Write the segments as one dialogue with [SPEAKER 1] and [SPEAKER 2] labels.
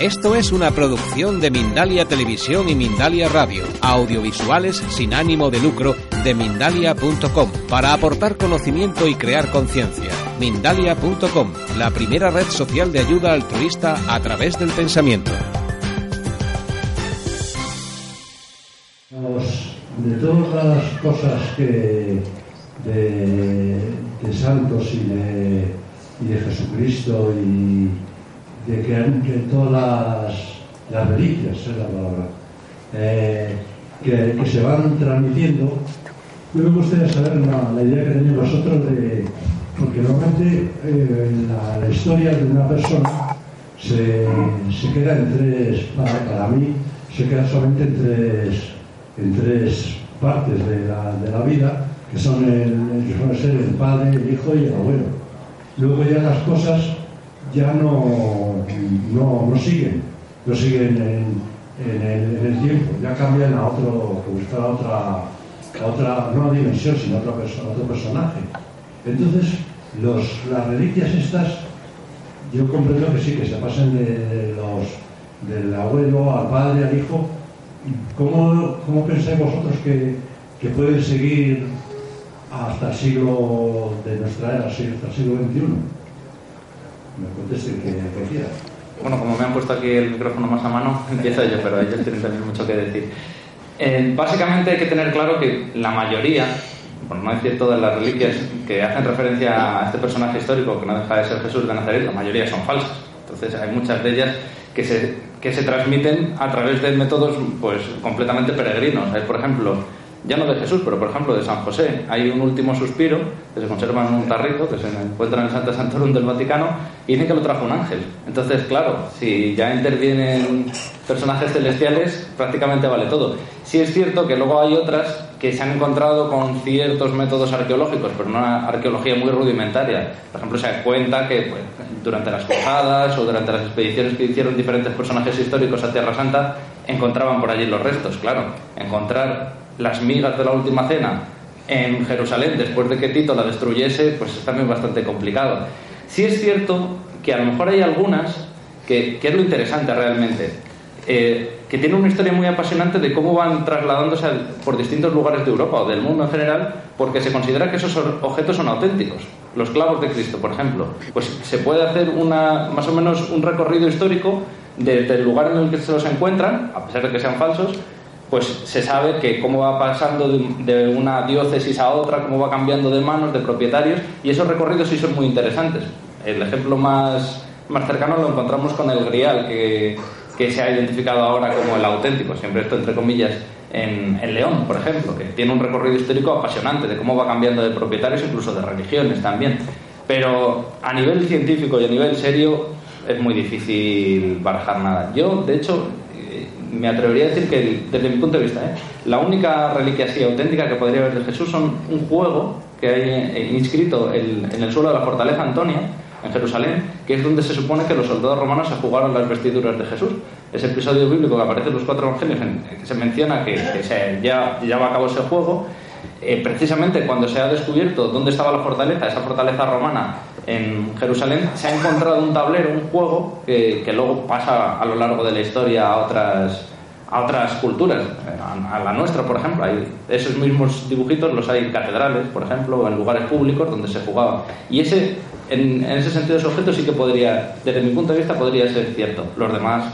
[SPEAKER 1] Esto es una producción de Mindalia Televisión y Mindalia Radio, audiovisuales sin ánimo de lucro de mindalia.com, para aportar conocimiento y crear conciencia. Mindalia.com, la primera red social de ayuda altruista a través del pensamiento.
[SPEAKER 2] De todas las cosas que de, de santos y de, y de Jesucristo y de que, todas las, las reliquias, es la palabra, eh, que, se van transmitiendo, yo me gustaría saber la, idea que tenéis vosotros de, porque normalmente eh, la, historia de una persona se, se queda en tres, para, para, mí, se queda solamente en tres, en tres partes de la, de la vida, que son el, el, el padre, el hijo y el abuelo. Luego ya las cosas ya no, no, no siguen, no siguen en, en, el, tiempo, ya cambian a otro, a otra, a otra, no a dimensión, sino a otro, perso otro personaje. Entonces, los, las reliquias estas, yo comprendo que sí, que se pasen los, del abuelo al padre, al hijo. ¿Cómo, cómo pensáis vosotros que, que pueden seguir hasta el siglo de nuestra era, hasta el siglo XXI? Me.
[SPEAKER 3] Bueno, como me han puesto aquí el micrófono más a mano, empiezo yo, pero ellos tienen también mucho que decir. Eh, básicamente hay que tener claro que la mayoría, por no decir todas las reliquias que hacen referencia a este personaje histórico que no deja de ser Jesús de Nazaret, la mayoría son falsas. Entonces hay muchas de ellas que se, que se transmiten a través de métodos pues completamente peregrinos. Por ejemplo, ya no de Jesús, pero por ejemplo de San José. Hay un último suspiro que se conserva en un tarrito que se encuentra en el Santa Santorum del Vaticano y dicen que lo trajo un ángel. Entonces, claro, si ya intervienen personajes celestiales, prácticamente vale todo. Sí es cierto que luego hay otras que se han encontrado con ciertos métodos arqueológicos, pero una arqueología muy rudimentaria. Por ejemplo, se cuenta que pues, durante las cruzadas o durante las expediciones que hicieron diferentes personajes históricos a Tierra Santa, encontraban por allí los restos. Claro, encontrar las migas de la última cena en Jerusalén después de que Tito la destruyese, pues es también bastante complicado. Sí es cierto que a lo mejor hay algunas que, es lo interesante realmente, eh, que tienen una historia muy apasionante de cómo van trasladándose por distintos lugares de Europa o del mundo en general, porque se considera que esos objetos son auténticos. Los clavos de Cristo, por ejemplo, pues se puede hacer una, más o menos un recorrido histórico desde el lugar en el que se los encuentran, a pesar de que sean falsos, pues se sabe que cómo va pasando de, una diócesis a otra, cómo va cambiando de manos, de propietarios, y esos recorridos sí son muy interesantes. El ejemplo más, más cercano lo encontramos con el Grial, que, que se ha identificado ahora como el auténtico, siempre esto entre comillas, en, en, León, por ejemplo, que tiene un recorrido histórico apasionante de cómo va cambiando de propietarios, incluso de religiones también. Pero a nivel científico y a nivel serio es muy difícil barajar nada. Yo, de hecho, me atrevería a decir que, desde mi punto de vista, ¿eh? la única reliquia así auténtica que podría haber de Jesús son un juego que hay eh, inscrito en el suelo de la fortaleza Antonia, en Jerusalén, que es donde se supone que los soldados romanos se jugaron las vestiduras de Jesús. Ese episodio bíblico que aparece en los cuatro evangelios, en que se menciona que, que se ya lleva a cabo ese juego, eh, precisamente cuando se ha descubierto dónde estaba la fortaleza, esa fortaleza romana en Jerusalén, se ha encontrado un tablero, un juego, que, luego pasa a lo largo de la historia a otras, a culturas, a, la nuestra, por ejemplo. Esos mismos dibujitos los hay en catedrales, por ejemplo, o en lugares públicos donde se jugaba. Y ese, en, en ese sentido, ese objeto sí que podría, desde mi punto de vista, podría ser cierto. Los demás,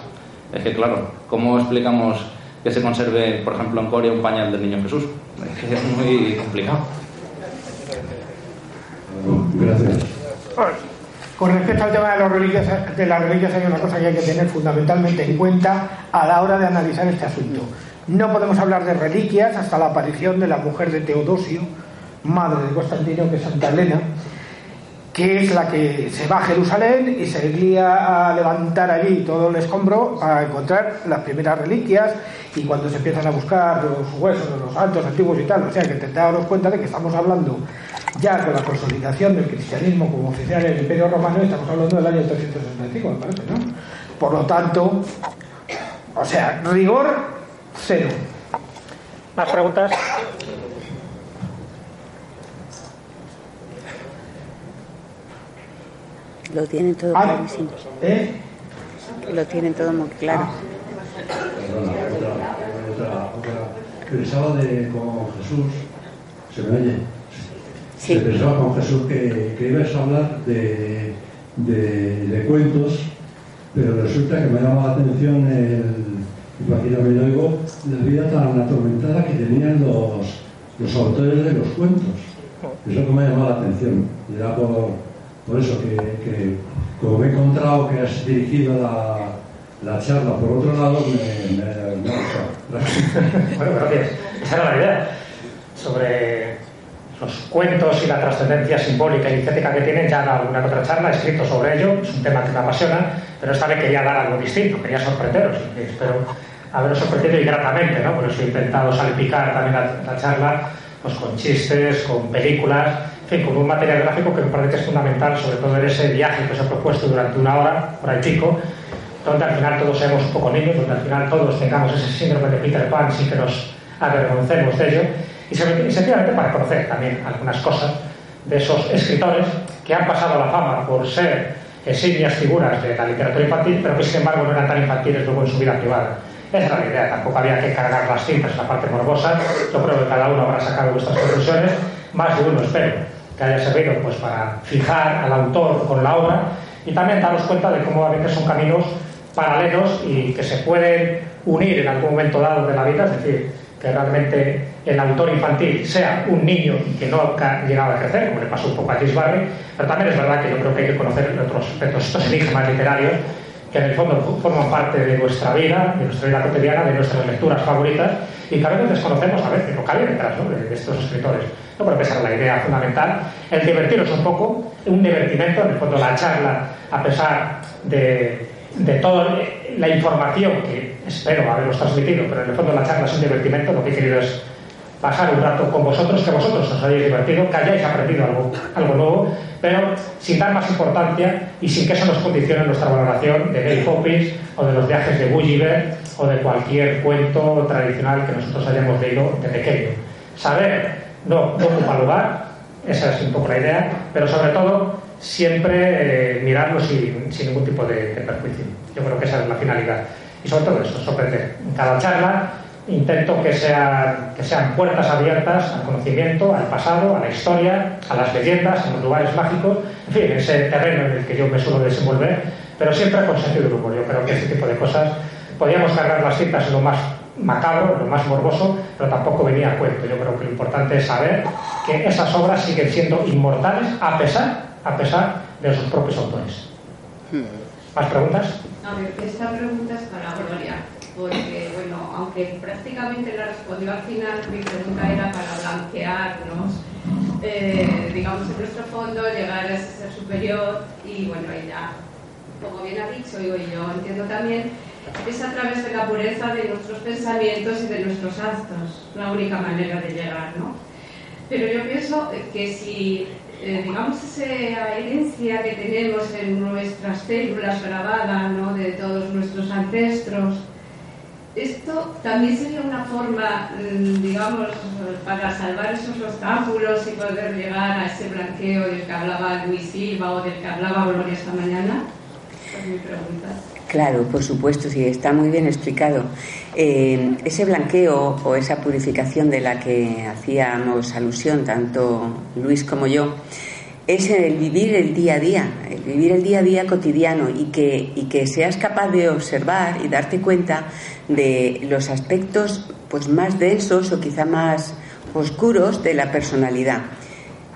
[SPEAKER 3] es que claro, ¿cómo explicamos que se conserve, por ejemplo, en Corea un pañal del niño Jesús? Es que es muy complicado.
[SPEAKER 2] Gracias.
[SPEAKER 4] Con respecto al tema de, los reliquias, de las reliquias hay una cosa que hay que tener fundamentalmente en cuenta a la hora de analizar este asunto. No podemos hablar de reliquias hasta la aparición de la mujer de Teodosio, madre de Constantino, que es Santa Elena, que es la que se va a Jerusalén y se guía a levantar allí todo el escombro para encontrar las primeras reliquias y cuando se empiezan a buscar los huesos de los santos antiguos y tal, o sea que te daros cuenta de que estamos hablando ya con la consolidación del cristianismo como oficial en el Imperio Romano estamos hablando del año 365, me parece, ¿no? Por lo tanto, o sea, rigor cero.
[SPEAKER 5] ¿Más preguntas?
[SPEAKER 6] Lo tienen todo
[SPEAKER 4] Ah,
[SPEAKER 6] clarísimo.
[SPEAKER 4] ¿eh?
[SPEAKER 6] Lo tienen todo muy claro.
[SPEAKER 2] Perdona, otra, otra, otra. Pensaba de con Jesús, ¿se me oye?
[SPEAKER 6] Sí.
[SPEAKER 2] Se pensaba con Jesús que, que ibas a hablar de, de, de cuentos, pero resulta que me llama la atención el, y por aquí también lo oigo, la vida tan atormentada que tenían los, los autores de los cuentos. Es lo que me ha llamado la atención. Y era por, por eso que, como me he encontrado que has dirigido la, la charla por otro lado, me, me, me.
[SPEAKER 5] Bueno, gracias. Esa era la idea. Sobre los cuentos y la trascendencia simbólica y estética que tienen, ya he alguna otra charla, he escrito sobre ello, es un tema que me apasiona, pero esta vez quería dar algo distinto, quería sorprenderos, espero haberos sorprendido y gratamente, ¿no? Por eso he intentado salpicar también la, la charla pues, con chistes, con películas, en fin, con un material gráfico que me parece que es fundamental, sobre todo en ese viaje que os he propuesto durante una hora, por ahí pico, donde al final todos seamos un poco niños, donde al final todos tengamos ese síndrome de Peter Pan sin que nos avergoncemos de ello, y se- sencillamente para conocer también algunas cosas de esos escritores que han pasado la fama por ser eximias figuras de la literatura infantil, pero que sin embargo no eran tan infantiles luego en su vida privada. Esa era la idea, tampoco había que cargar las cintas la parte morbosa, yo creo que cada uno habrá sacado vuestras conclusiones, más de uno espero que haya servido pues para fijar al autor con la obra y también daros cuenta de cómo a veces son caminos paralelos y que se pueden unir en algún momento dado de la vida, es decir, que realmente el autor infantil sea un niño que no ha llegado a crecer, como le pasó un poco a pero también es verdad que yo creo que hay que conocer otros aspectos, estos enigmas literarios, que en el fondo forman parte de nuestra vida, de nuestra vida cotidiana, de nuestras lecturas favoritas, y que a veces desconocemos a veces lo que hay detrás ¿no? de estos escritores. Creo que esa es la idea fundamental, el divertiros un poco, un divertimento, en el fondo la charla, a pesar de, de toda la información que espero haberos transmitido, pero en el fondo la charla es un divertimento, lo que he querido es pasar un rato con vosotros, que vosotros os hayáis divertido, que hayáis aprendido algo, algo nuevo, pero sin dar más importancia y sin que eso nos condicione nuestra valoración de Mary Poppins o de los viajes de Gulliver o de cualquier cuento tradicional que nosotros hayamos leído de pequeño. Saber no, no ocupa lugar, esa es un poco la idea, pero sobre todo siempre eh, mirarlo sin, ningún tipo de, de perjuicio. Yo creo que esa es la finalidad. Y sobre todo eso, sorprender. En cada charla intento que sean, que sean puertas abiertas al conocimiento, al pasado, a la historia, a las leyendas, a los lugares mágicos, en fin, ese terreno en el que yo me suelo desenvolver, pero siempre con sentido del humor. Yo creo que ese tipo de cosas podíamos cargar las citas lo más macabro, lo más morboso, pero tampoco venía a cuento. Yo creo que lo importante es saber que esas obras siguen siendo inmortales a pesar, a pesar de sus propios autores. ¿Más preguntas?
[SPEAKER 7] A ver, esta pregunta es para Gloria, porque, bueno, aunque prácticamente la respondió al final, mi pregunta era para blanquearnos, eh, digamos, en nuestro fondo, llegar a ese ser superior y, bueno, ella, como bien ha dicho, y yo entiendo también, es a través de la pureza de nuestros pensamientos y de nuestros actos, la única manera de llegar, ¿no? Pero yo pienso que si, eh, digamos, esa herencia que tenemos en nuestras células grabada, ¿no? De todos nuestros ancestros, esto también sería una forma, mm, digamos, para salvar esos obstáculos y poder llegar a ese blanqueo del que hablaba Luis Silva o del que hablaba Gloria esta mañana. Esa es mi pregunta.
[SPEAKER 6] Claro, por supuesto, sí, está muy bien explicado. Eh, ese blanqueo o esa purificación de la que hacíamos alusión tanto Luis como yo, es el vivir el día a día, el vivir el día a día cotidiano y que, y que seas capaz de observar y darte cuenta de los aspectos pues, más densos o quizá más oscuros de la personalidad,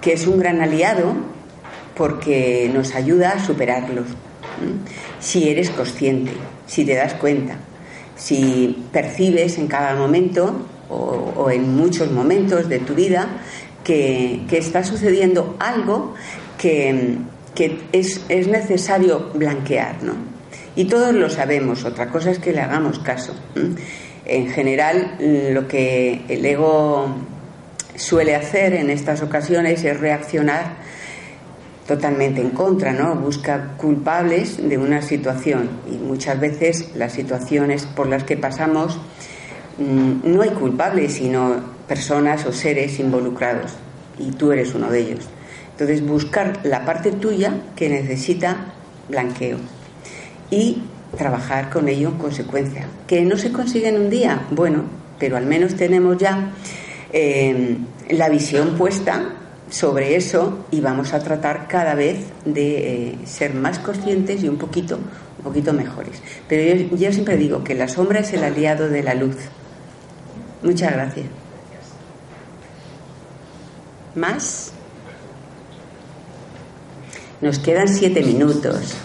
[SPEAKER 6] que es un gran aliado porque nos ayuda a superarlos. Si eres consciente, si te das cuenta, si percibes en cada momento o, en muchos momentos de tu vida que, que está sucediendo algo que, es, es, necesario blanquear, ¿no? Y todos lo sabemos, otra cosa es que le hagamos caso. En general, lo que el ego suele hacer en estas ocasiones es reaccionar totalmente en contra, ¿no? Busca culpables de una situación y muchas veces las situaciones por las que pasamos mm, no hay culpables, sino personas o seres involucrados y tú eres uno de ellos. Entonces buscar la parte tuya que necesita blanqueo y trabajar con ello en consecuencia. Que no se consigue en un día, bueno, pero al menos tenemos ya eh, la visión puesta sobre eso y vamos a tratar cada vez de eh, ser más conscientes y un poquito, un poquito mejores. Pero yo, yo siempre digo que la sombra es el aliado de la luz. Muchas gracias. ¿Más? Nos quedan siete minutos.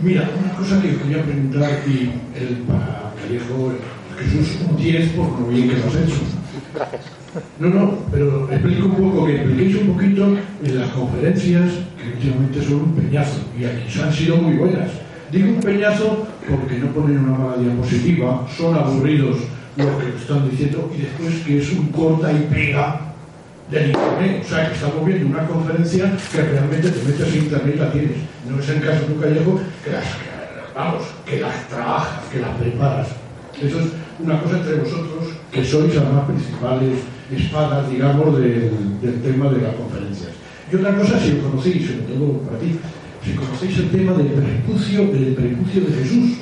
[SPEAKER 8] Mira, una cosa que quería preguntar y el para Callejo, Jesús, un 10 por lo bien que lo has hecho.
[SPEAKER 5] Gracias.
[SPEAKER 8] No, no, pero explico un poco, que expliquéis un poquito en las conferencias, que últimamente son un peñazo, y aquí han sido muy buenas. Digo un peñazo porque no ponen una mala diapositiva, son aburridos lo que están diciendo, y después que es un corta y pega del internet. O sea, que estamos viendo una conferencia que realmente te metes en internet y la tienes. No es el caso de un callejo que las, vamos, que las trabajas, que las preparas. Eso es una cosa entre vosotros, que sois las principales espadas, digamos, del, del tema de las conferencias. Y otra cosa, si lo conocéis, sobre todo para ti, si conocéis el tema del prepucio, del prepucio de Jesús.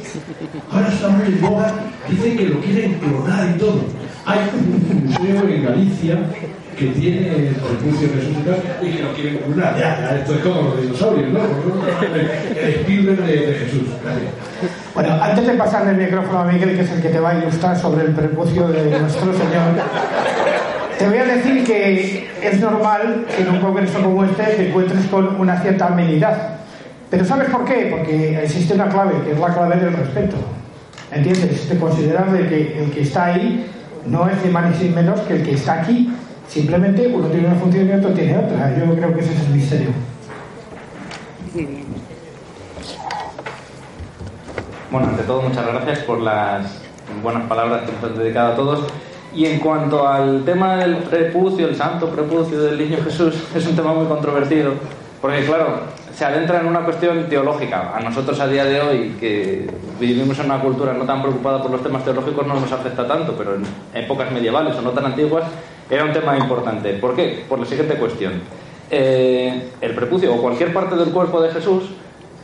[SPEAKER 8] Ahora está muy en boga, dicen que lo quieren clonar y todo. Hay un museo en Galicia que tiene el prepucio Jesús y, que lo quieren clonar. Ya, esto es como los dinosaurios, ¿no? El Spielberg de, Jesús.
[SPEAKER 4] Bueno, antes de pasarle el micrófono a Miguel, que es el que te va a ilustrar sobre el prepucio de nuestro Señor, te voy a decir que es normal que en un congreso como este te encuentres con una cierta amenidad. Pero ¿sabes por qué? Porque existe una clave, que es la clave del respeto. ¿Entiendes? De considerar de que el que está ahí no es ni más ni menos que el que está aquí. Simplemente uno tiene una función y otro tiene otra. Yo creo que ese es el misterio.
[SPEAKER 6] Muy bien.
[SPEAKER 3] Bueno, ante todo, muchas gracias por las buenas palabras que nos han dedicado a todos. Y en cuanto al tema del prepucio, el santo prepucio del niño Jesús, es un tema muy controvertido, porque claro, se adentra en una cuestión teológica. A nosotros a día de hoy, que vivimos en una cultura no tan preocupada por los temas teológicos, no nos afecta tanto, pero en épocas medievales o no tan antiguas era un tema importante. ¿Por qué? Por la siguiente cuestión. Eh, el prepucio o cualquier parte del cuerpo de Jesús,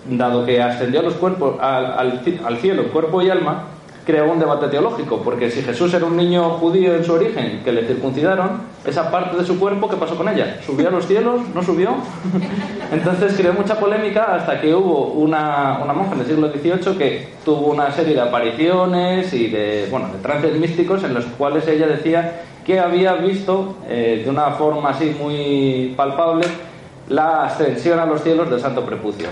[SPEAKER 3] dado que ascendió a los cuerpos, al, cielo, cuerpo y alma, creó un debate teológico, porque si Jesús era un niño judío en su origen, que le circuncidaron, esa parte de su cuerpo, ¿qué pasó con ella? ¿Subió a los cielos? ¿No subió? Entonces creó mucha polémica hasta que hubo una, una monja en el siglo XVIII que tuvo una serie de apariciones y de, bueno, de trances místicos en los cuales ella decía que había visto eh, de una forma así muy palpable la ascensión a los cielos del Santo Prepucio.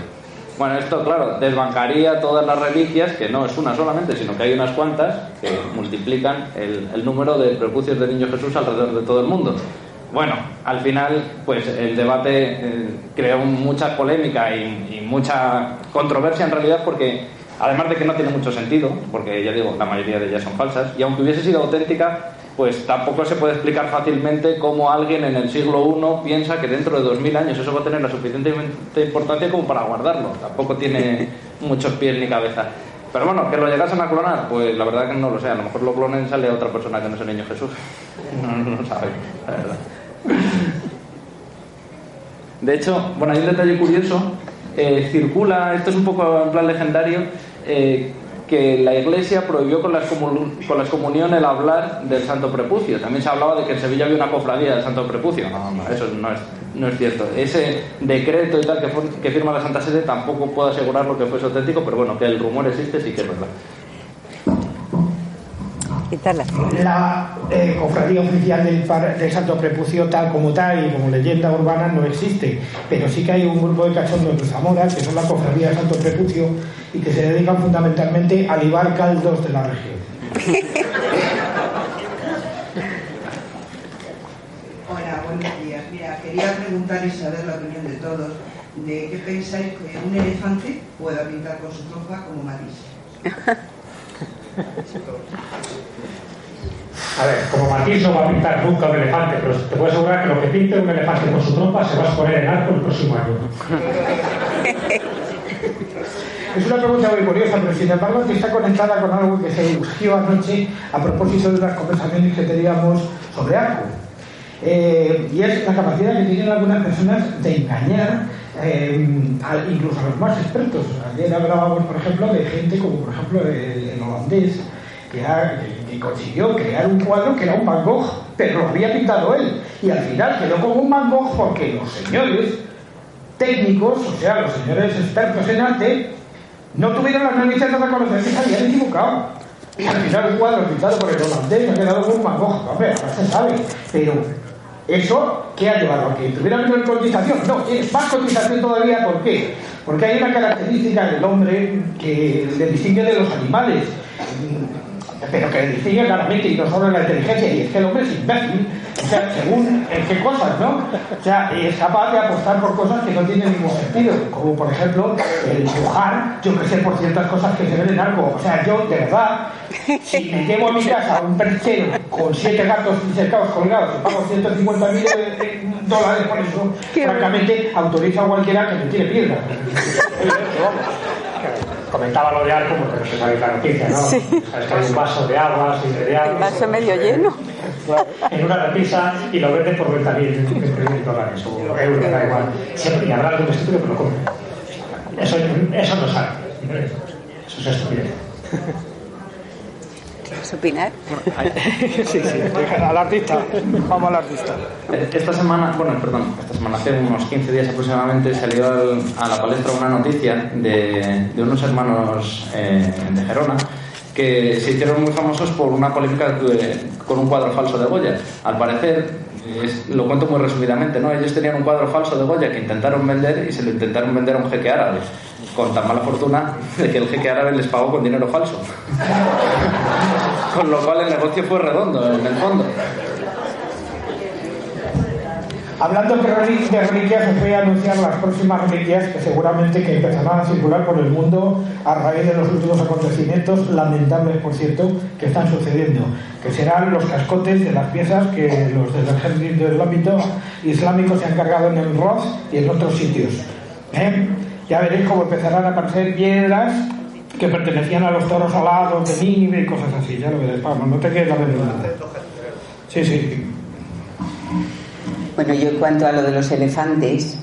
[SPEAKER 3] Bueno, esto, claro, desbancaría todas las reliquias, que no es una solamente, sino que hay unas cuantas que multiplican el, el número de prepucios del niño Jesús alrededor de todo el mundo. Bueno, al final, pues el debate eh, creó mucha polémica y, y, mucha controversia en realidad, porque además de que no tiene mucho sentido, porque ya digo, la mayoría de ellas son falsas, y aunque hubiese sido auténtica, pues tampoco se puede explicar fácilmente cómo alguien en el siglo I piensa que dentro de 2000 años eso va a tener la suficiente importancia como para guardarlo. Tampoco tiene muchos pies ni cabeza. Pero bueno, que lo llegasen a clonar, pues la verdad que no lo sé. A lo mejor lo clonen y sale otra persona que no es el niño Jesús. No, no lo sabe, la verdad. De hecho, bueno, hay un detalle curioso. Eh, circula, esto es un poco en plan legendario, eh, que la Iglesia prohibió con las, con las comuniones el hablar del Santo Prepucio. También se hablaba de que en Sevilla había una cofradía del Santo Prepucio. No, no, eso no es, no es cierto. Ese decreto y tal que, que firma la Santa Sede tampoco puedo asegurar lo que fuese auténtico, pero bueno, que el rumor existe sí que es verdad.
[SPEAKER 4] La eh, cofradía oficial del, del, Santo Prepucio, tal como tal y como leyenda urbana, no existe. Pero sí que hay un grupo de cachondos de Zamora, que son la cofradía del Santo Prepucio, y que se dedican fundamentalmente a libar caldos de la región. Hola, buenos días.
[SPEAKER 9] Mira, quería preguntar y saber la opinión de todos de qué pensáis que un elefante pueda pintar con su trompa como Marisa.
[SPEAKER 5] A ver, como Matisse no va a pintar nunca un elefante, pero te puedo asegurar que lo que pinte un elefante con su trompa se va a exponer en arco el próximo año.
[SPEAKER 4] Es una pregunta muy curiosa, pero sin embargo que está conectada con algo que se surgió anoche a propósito de unas conversaciones que teníamos sobre arco. Eh, y es la capacidad que tienen algunas personas de engañar eh, incluso a los más expertos. Ayer hablábamos, por ejemplo, de gente como, por ejemplo, el holandés, que, consiguió crear un cuadro que era un Van pero lo había pintado él. Y al final quedó como un Van porque los señores técnicos, o sea, los señores expertos en arte, no tuvieron las narices de reconocer que se habían equivocado. Y al final un cuadro pintado por el holandés ha quedado como un Van Gogh. Hombre, ahora se sabe. Pero ¿Eso qué ha llevado a que tuviera menor cotización? No, es más cotización todavía, ¿por qué? Porque hay una característica del hombre que le distingue de los animales, pero que le distingue claramente y no solo en la inteligencia, y es que el hombre es imbécil, o sea, según en qué cosas, ¿no? O sea, es capaz de apostar por cosas que no tienen ningún sentido, como por ejemplo el dibujar, yo que sé, por ciertas cosas que se ven en algo. O sea, yo, de verdad, si me llevo a mi casa un perchero con siete gatos cercados colgados y pago 150 mil dólares por eso, francamente autorizo a cualquiera que me tire piedra.
[SPEAKER 5] Comentaba lo de arco porque no se sabe la noticia, ¿no?
[SPEAKER 6] Sí.
[SPEAKER 5] Sabes que hay un vaso de agua, sin de agua.
[SPEAKER 6] El vaso medio lleno.
[SPEAKER 5] En una repisa y lo venden por 20.000 dólares o euros, da igual. Siempre y habrá algún estúpido que lo compre. Eso, eso no sabe. Eso es estupidez.
[SPEAKER 6] ¿Quieres opinar?
[SPEAKER 4] sí, sí, al artista. Vamos al artista.
[SPEAKER 3] Esta semana, bueno, perdón, esta semana, hace unos 15 días aproximadamente, salió al, a la palestra una noticia de, de unos hermanos eh, de Gerona que se hicieron muy famosos por una polémica de, con un cuadro falso de Goya. Al parecer, es, lo cuento muy resumidamente, ¿no? Ellos tenían un cuadro falso de Goya que intentaron vender y se lo intentaron vender a un jeque árabe, con tan mala fortuna de que el jeque árabe les pagó con dinero falso. con lo cual el negocio fue redondo, en el fondo.
[SPEAKER 4] Hablando de reliquias, os voy a anunciar las próximas reliquias que seguramente que empezarán a circular por el mundo a raíz de los últimos acontecimientos, lamentables por cierto, que están sucediendo, que serán los cascotes de las piezas que los del ejército del ámbito islámico se han cargado en el Roz y en otros sitios. ¿Eh? Ya veréis cómo empezarán a aparecer piedras que pertenecían a los toros alados de Nínive y cosas así, ya lo veréis, Pablo, no te quedes la verdad. Sí, sí.
[SPEAKER 6] Bueno, yo en cuanto a lo de los elefantes,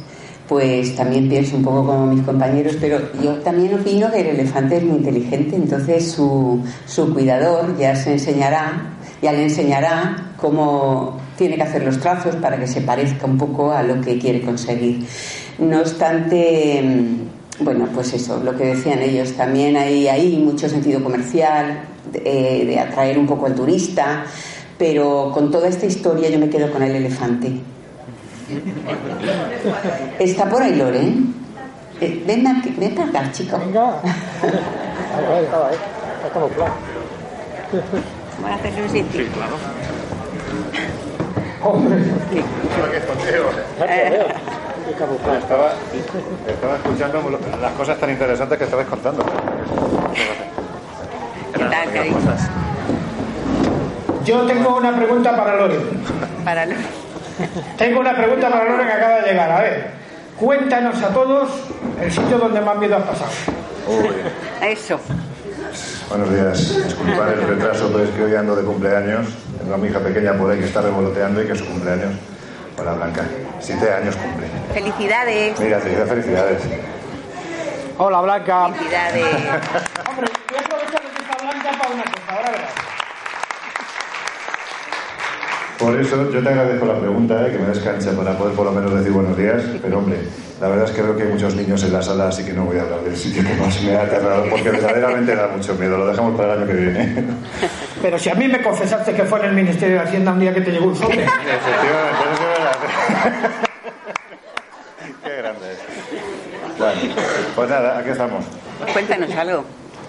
[SPEAKER 6] pues también pienso un poco como mis compañeros, pero yo también opino que el elefante es muy inteligente, entonces su, su cuidador ya se enseñará, ya le enseñará cómo tiene que hacer los trazos para que se parezca un poco a lo que quiere conseguir. No obstante, bueno, pues eso, lo que decían ellos, también hay ahí mucho sentido comercial, de, de atraer un poco al turista, pero con toda esta historia yo me quedo con el elefante. Está por ahí, Loren. Eh, ven, aquí, ven para acá, chico.
[SPEAKER 4] Venga.
[SPEAKER 6] Vamos a hacerle un sitio.
[SPEAKER 10] Sí, claro.
[SPEAKER 4] Hombre,
[SPEAKER 10] Estaba, estaba escuchando las cosas tan interesantes que estabas contando.
[SPEAKER 6] ¿Qué tal, cariño?
[SPEAKER 4] yo tengo una pregunta para Loren.
[SPEAKER 6] Para Loren.
[SPEAKER 4] Tengo una pregunta para Loren que acaba de llegar. A ver, cuéntanos a todos el sitio donde más miedo has pasado.
[SPEAKER 6] Eso.
[SPEAKER 10] Buenos días. Disculpad el retraso, pero es que hoy ando de cumpleaños. Tengo a mi hija pequeña por ahí que está revoloteando y que es su cumpleaños. Hola, Blanca. Siete años cumple.
[SPEAKER 6] Felicidades.
[SPEAKER 10] Mira, te dice felicidades.
[SPEAKER 4] Hola, Blanca.
[SPEAKER 6] Felicidades.
[SPEAKER 4] Hombre, voy a aprovechar que está Blanca para una cosa. Ahora verás.
[SPEAKER 10] Por eso yo te agradezco la pregunta, eh, que me des cancha para poder por lo menos decir buenos días. Pero hombre, la verdad es que veo que hay muchos niños en la sala, así que no voy a hablar del sitio que más me ha aterrado, porque verdaderamente da mucho miedo. Lo dejamos para el año que viene.
[SPEAKER 4] Pero si a mí me confesaste que fue en el Ministerio de Hacienda un día que te llegó un sobre.
[SPEAKER 10] Efectivamente. Qué grande es. Bueno, pues nada, aquí estamos.
[SPEAKER 6] Cuéntanos algo.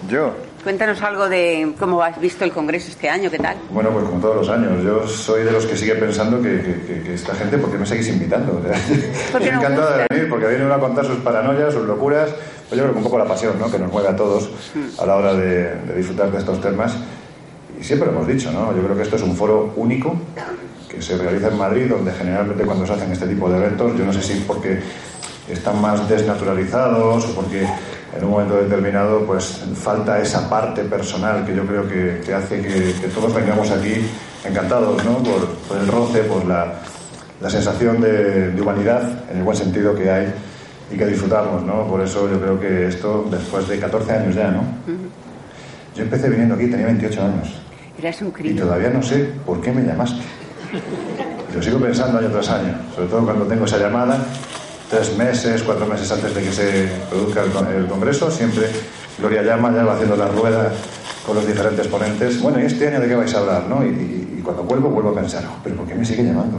[SPEAKER 10] Yo,
[SPEAKER 6] Cuéntanos algo de cómo has visto el Congreso este año, ¿qué tal?
[SPEAKER 10] Bueno, pues como todos los años. Yo soy de los que sigue pensando que, esta gente, ¿por qué me seguís invitando? me encanta de venir porque viene uno a contar sus paranoias, sus locuras. Pues yo creo que un poco la pasión ¿no? que nos mueve a todos mm. a la hora de, disfrutar de estos temas. Y siempre lo hemos dicho, ¿no? Yo creo que esto es un foro único que se realiza en Madrid, donde generalmente cuando se hacen este tipo de eventos, yo no sé si porque están más desnaturalizados o porque en un momento determinado pues falta esa parte personal que yo creo que, hace que, todos vengamos aquí encantados ¿no? por, el roce, por la, sensación de, humanidad en el buen sentido que hay y que disfrutamos. ¿no? Por eso yo creo que esto, después de 14 años ya, ¿no? Yo empecé viniendo aquí, tenía 28 años.
[SPEAKER 6] Eras un
[SPEAKER 10] Y todavía no sé por qué me llamaste. Lo sigo pensando año tras año, sobre todo cuando tengo esa llamada tres meses, cuatro meses antes de que se produzca el, Congreso, siempre Gloria llama, ya va haciendo la rueda con los diferentes ponentes. Bueno, ¿y este año de qué vais a hablar? ¿no? Y, cuando vuelvo, vuelvo a pensar, oh, ¿pero por qué me sigue llamando?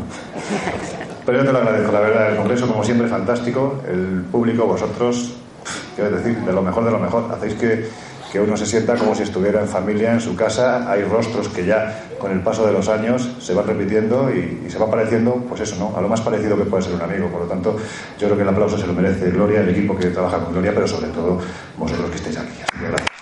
[SPEAKER 10] Pero yo te lo agradezco, la verdad, el Congreso, como siempre, fantástico. El público, vosotros, quiero decir, de lo mejor de lo mejor. Hacéis que que uno se sienta como si estuviera en familia, en su casa. Hay rostros que ya con el paso de los años se van repitiendo y, se va pareciendo, pues eso, ¿no? A lo más parecido que puede ser un amigo. Por lo tanto, yo creo que el aplauso se lo merece Gloria, el equipo que trabaja con Gloria, pero sobre todo vosotros que estáis aquí. gracias.